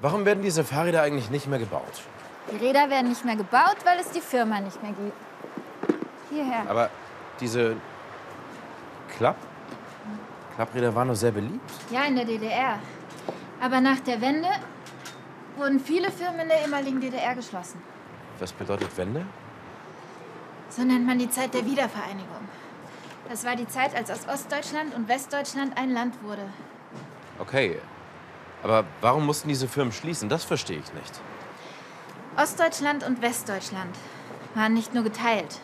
Warum werden diese Fahrräder eigentlich nicht mehr gebaut? Die Räder werden nicht mehr gebaut, weil es die Firma nicht mehr gibt. Hierher. Aber diese Klapp? Klappräder waren doch sehr beliebt. Ja, in der DDR. Aber nach der Wende wurden viele Firmen in der ehemaligen DDR geschlossen. Was bedeutet Wende? So nennt man die Zeit der Wiedervereinigung. Das war die Zeit, als aus Ostdeutschland und Westdeutschland ein Land wurde. Okay. Aber warum mussten diese Firmen schließen? Das verstehe ich nicht. Ostdeutschland und Westdeutschland waren nicht nur geteilt.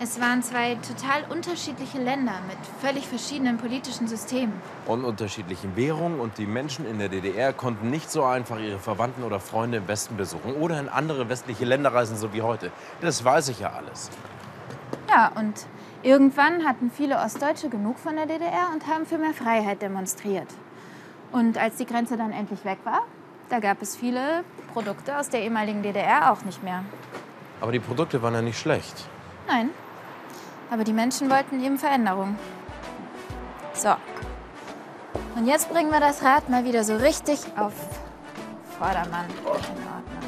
Es waren zwei total unterschiedliche Länder mit völlig verschiedenen politischen Systemen. Und unterschiedlichen Währungen und die Menschen in der DDR konnten nicht so einfach ihre Verwandten oder Freunde im Westen besuchen oder in andere westliche Länder reisen, so wie heute. Das weiß ich ja alles. Ja, und irgendwann hatten viele Ostdeutsche genug von der DDR und haben für mehr Freiheit demonstriert. Und als die Grenze dann endlich weg war, da gab es viele Produkte aus der ehemaligen DDR auch nicht mehr. Aber die Produkte waren ja nicht schlecht. Nein. Aber die Menschen wollten eben Veränderung. So. Und jetzt bringen wir das Rad mal wieder so richtig auf Vordermann. In Ordnung.